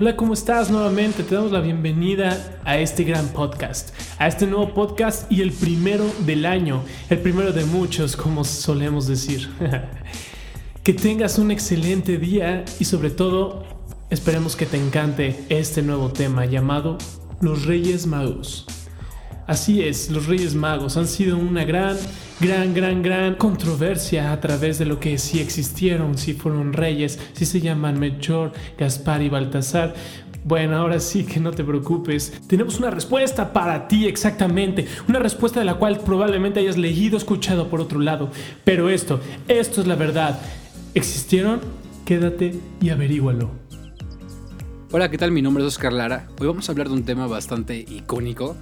Hola, ¿cómo estás? Nuevamente te damos la bienvenida a este gran podcast, a este nuevo podcast y el primero del año, el primero de muchos, como solemos decir. que tengas un excelente día y sobre todo esperemos que te encante este nuevo tema llamado Los Reyes Magos. Así es, los Reyes Magos han sido una gran gran, gran, gran controversia a través de lo que si existieron, si fueron reyes, si se llaman Melchor, Gaspar y Baltasar. Bueno, ahora sí que no te preocupes. Tenemos una respuesta para ti exactamente. Una respuesta de la cual probablemente hayas leído, escuchado por otro lado. Pero esto, esto es la verdad. ¿Existieron? Quédate y averígualo. Hola, ¿qué tal? Mi nombre es Oscar Lara. Hoy vamos a hablar de un tema bastante icónico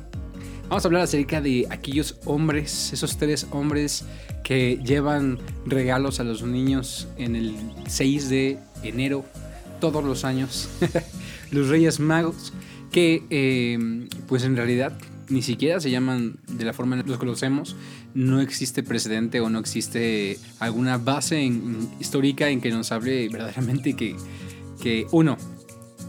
Vamos a hablar acerca de aquellos hombres, esos tres hombres que llevan regalos a los niños en el 6 de enero todos los años. los Reyes Magos, que eh, pues en realidad ni siquiera se llaman de la forma en que los conocemos. No existe precedente o no existe alguna base histórica en que nos hable verdaderamente que, que uno,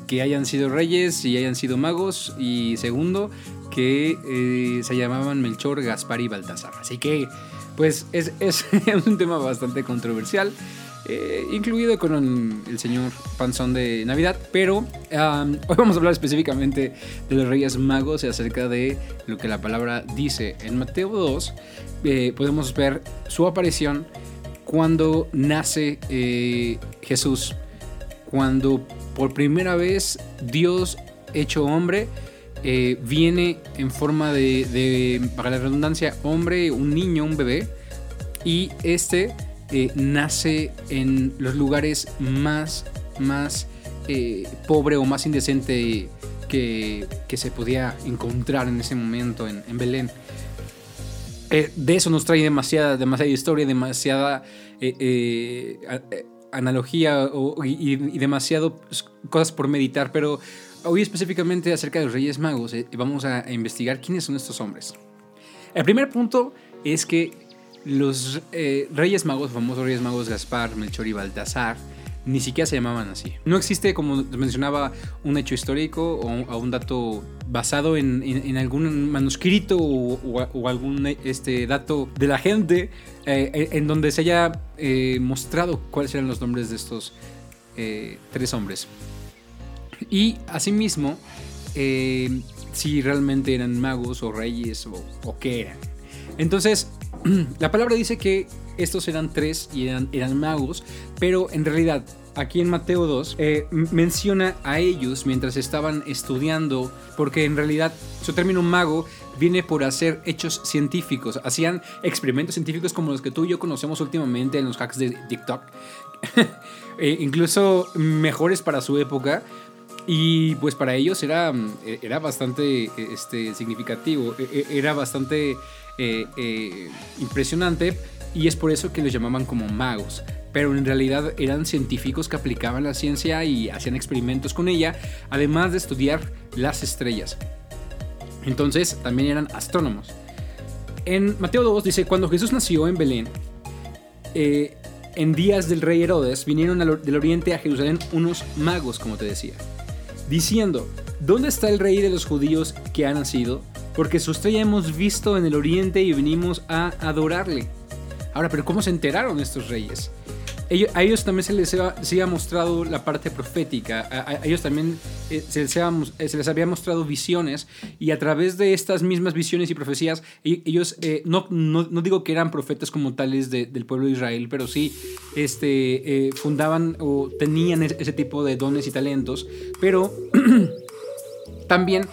que hayan sido reyes y hayan sido magos y segundo, que eh, se llamaban Melchor, Gaspar y Baltasar. Así que, pues es, un tema bastante controversial, eh, incluido con el señor Panzón de Navidad, pero hoy vamos a hablar específicamente de los Reyes Magos y acerca de lo que la palabra dice. En Mateo 2 eh, podemos ver su aparición cuando nace Jesús, cuando por primera vez Dios hecho hombre, eh, viene en forma de, para la redundancia, hombre, un niño, un bebé, y este eh, nace en los lugares más, más eh, pobre o más indecente que, se podía encontrar en ese momento en, Belén. de eso nos trae demasiada, demasiada historia, demasiada analogía y, y demasiado cosas por meditar, pero Hoy específicamente acerca de los Reyes Magos eh, vamos a investigar quiénes son estos hombres. El primer punto es que los eh, Reyes Magos, famosos Reyes Magos Gaspar, Melchor y Baltasar, ni siquiera se llamaban así. No existe, como mencionaba, un hecho histórico o, un dato basado en, algún manuscrito o, algún este, dato de la gente eh, en donde se haya mostrado cuáles eran los nombres de estos tres hombres. Y asimismo, eh, si realmente eran magos o reyes o, qué eran. Entonces, la palabra dice que estos eran tres y eran, eran magos, pero en realidad aquí en Mateo 2 eh, menciona a ellos mientras estaban estudiando, porque en realidad su término mago viene por hacer hechos científicos. Hacían experimentos científicos como los que tú y yo conocemos últimamente en los hacks de TikTok. Eh, incluso mejores para su época. Y pues para ellos era, eh, era bastante este, significativo, e, e, era bastante eh, eh, impresionante y es por eso que los llamaban como magos. Pero en realidad eran científicos que aplicaban la ciencia y hacían experimentos con ella, además de estudiar las estrellas. Entonces también eran astrónomos. En Mateo 2 dice, cuando Jesús nació en Belén, en días del rey Herodes, vinieron del oriente a Jerusalén unos magos, como te decía diciendo, ¿dónde está el rey de los judíos que ha nacido? Porque su estrella hemos visto en el oriente y venimos a adorarle. Ahora, pero ¿cómo se enteraron estos reyes? A ellos también se les, ha, mostrado la parte profética, a, ellos también eh, se, les eh, se, les había mostrado visiones y a través de estas mismas visiones y profecías, e, ellos, eh, no, no, digo que eran profetas como tales del pueblo de Israel, pero sí este, fundaban o tenían ese tipo de dones y talentos, pero también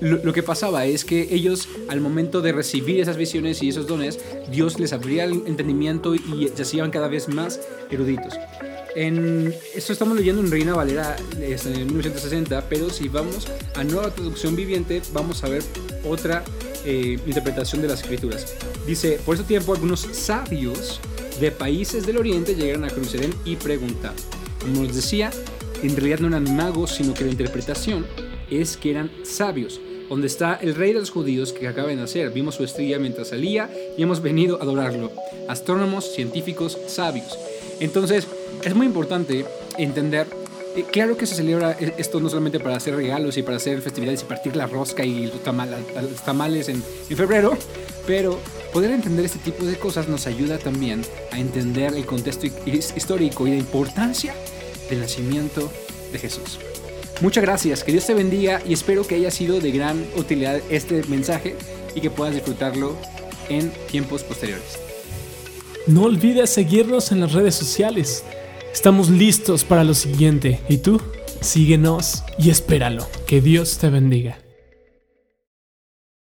lo, que pasaba es que ellos, al momento de recibir esas visiones y esos dones, Dios les abría el entendimiento y se hacían cada vez más eruditos. En, esto estamos leyendo en Reina Valera en 1960, pero si vamos a Nueva Traducción Viviente, vamos a ver otra eh, interpretación de las escrituras. Dice, por ese tiempo algunos sabios de países del oriente llegaron a Jerusalén y preguntaron. Como les decía, en realidad no eran magos, sino que la interpretación es que eran sabios. Donde está el rey de los judíos que acaba de nacer. Vimos su estrella mientras salía y hemos venido a adorarlo. Astrónomos, científicos, sabios. Entonces, es muy importante entender Eh, claro que se celebra e, esto no solamente para hacer regalos y para hacer festividades y partir la rosca y los, tamales en, en febrero, pero poder entender este tipo de cosas nos ayuda también a entender el contexto histórico y la importancia del nacimiento de Jesús. Muchas gracias, que Dios te bendiga y espero que haya sido de gran utilidad este mensaje y que puedas disfrutarlo en tiempos posteriores. No olvides seguirnos en las redes sociales. Estamos listos para lo siguiente. ¿Y tú? Síguenos y espéralo. Que Dios te bendiga.